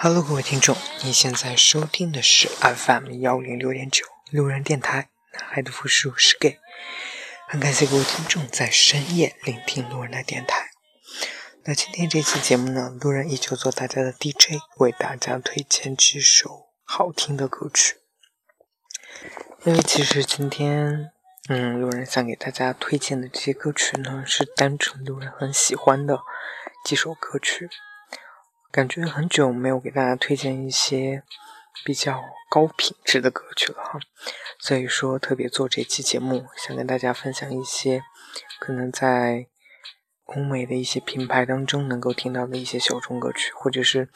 Hello，各位听众，你现在收听的是 FM 幺零六点九路人电台，男孩的复数是 gay。很感谢各位听众在深夜聆听路人的电台。那今天这期节目呢，路人依旧做大家的 DJ，为大家推荐几首好听的歌曲。因为其实今天，嗯，路人想给大家推荐的这些歌曲呢，是单纯路人很喜欢的几首歌曲。感觉很久没有给大家推荐一些比较高品质的歌曲了哈，所以说特别做这期节目，想跟大家分享一些可能在欧美的一些品牌当中能够听到的一些小众歌曲，或者是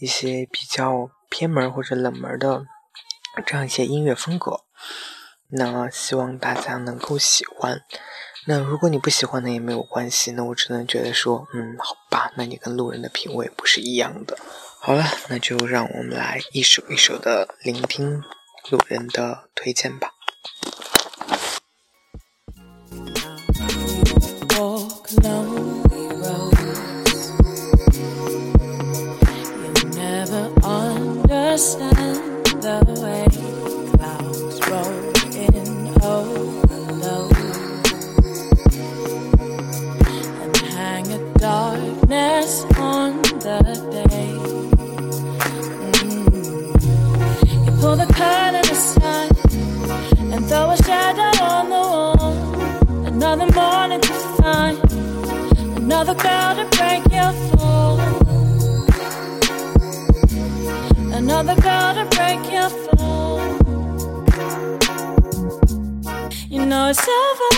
一些比较偏门或者冷门的这样一些音乐风格。那希望大家能够喜欢。那如果你不喜欢呢，也没有关系。那我只能觉得说，嗯，好吧，那你跟路人的品味不是一样的。好了，那就让我们来一首一首的聆听路人的推荐吧。Another girl to break your fall. Another girl to break your fall. You know it's over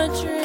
all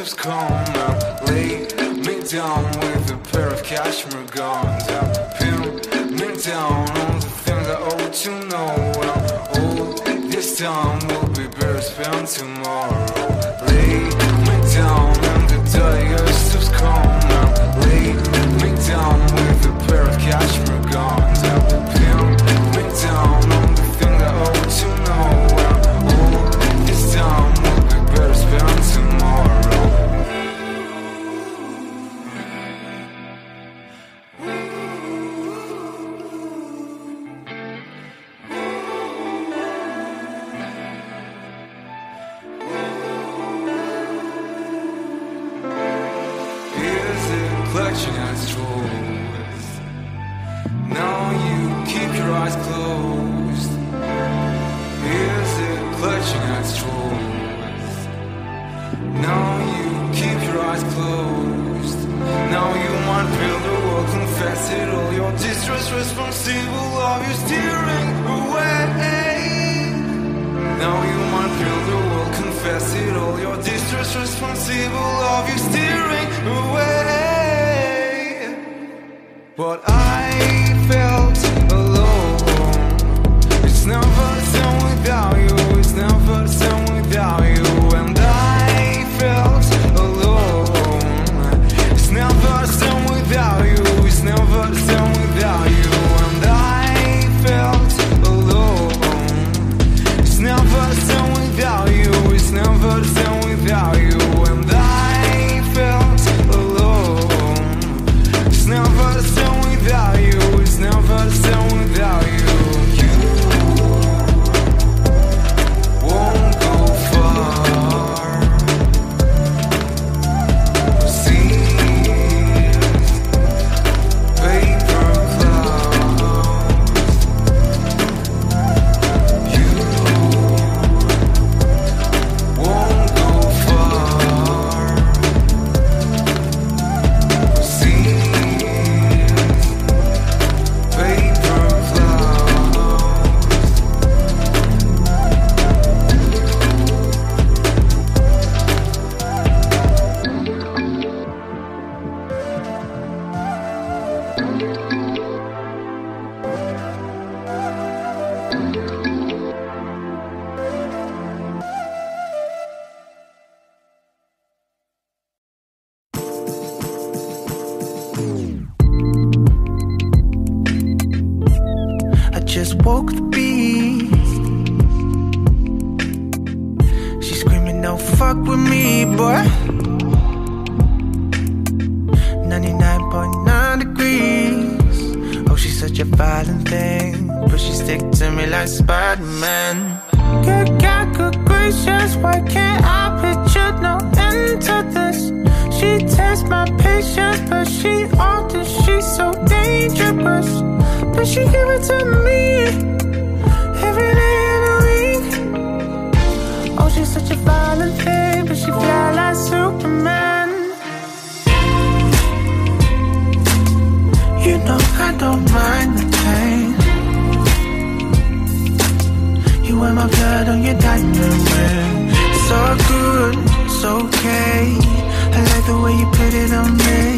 of calm Lay me down with a pair of cashmere guns. I Pin me down on the things I ought oh, to know All this time will be better spent tomorrow But I ah, can't I picture no end to this? She tests my patience, but she alters, she's so dangerous. But she give it to me every day of the week. Oh, she's such a violent thing, but she fly like Superman. You know I don't mind the pain. You wear my blood on your diamond ring. All good, it's okay. I like the way you put it on me.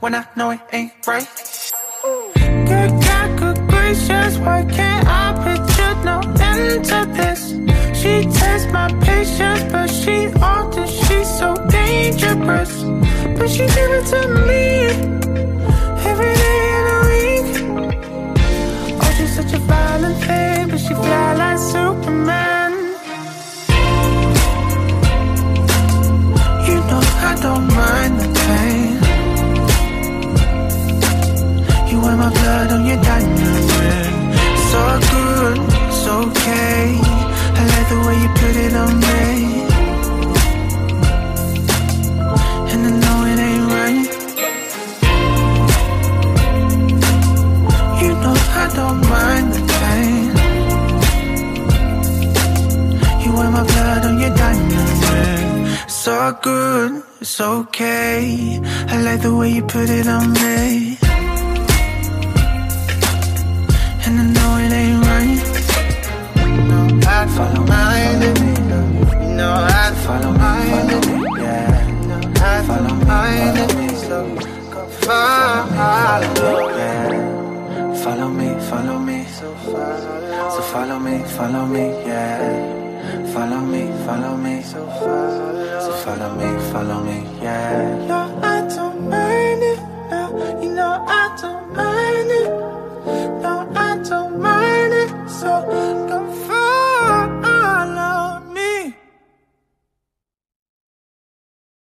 When I know it ain't right. Good God, good gracious, why can't I picture no end to this? She tests my patience, but she often she's so dangerous. But she give it to me every day of the week. Oh, she's such a violent thing, but she fly like Superman. You know I don't mind the pain. Wear my blood on your diamond ring. all good, it's okay. I like the way you put it on me. And I know it ain't right. You know I don't mind the pain. You wear my blood on your diamond ring. It's all good, it's okay. I like the way you put it on me. Follow me, follow me. So follow, so follow me, follow me, yeah. Follow me, follow me. So follow, so follow me, follow me, yeah. No, I don't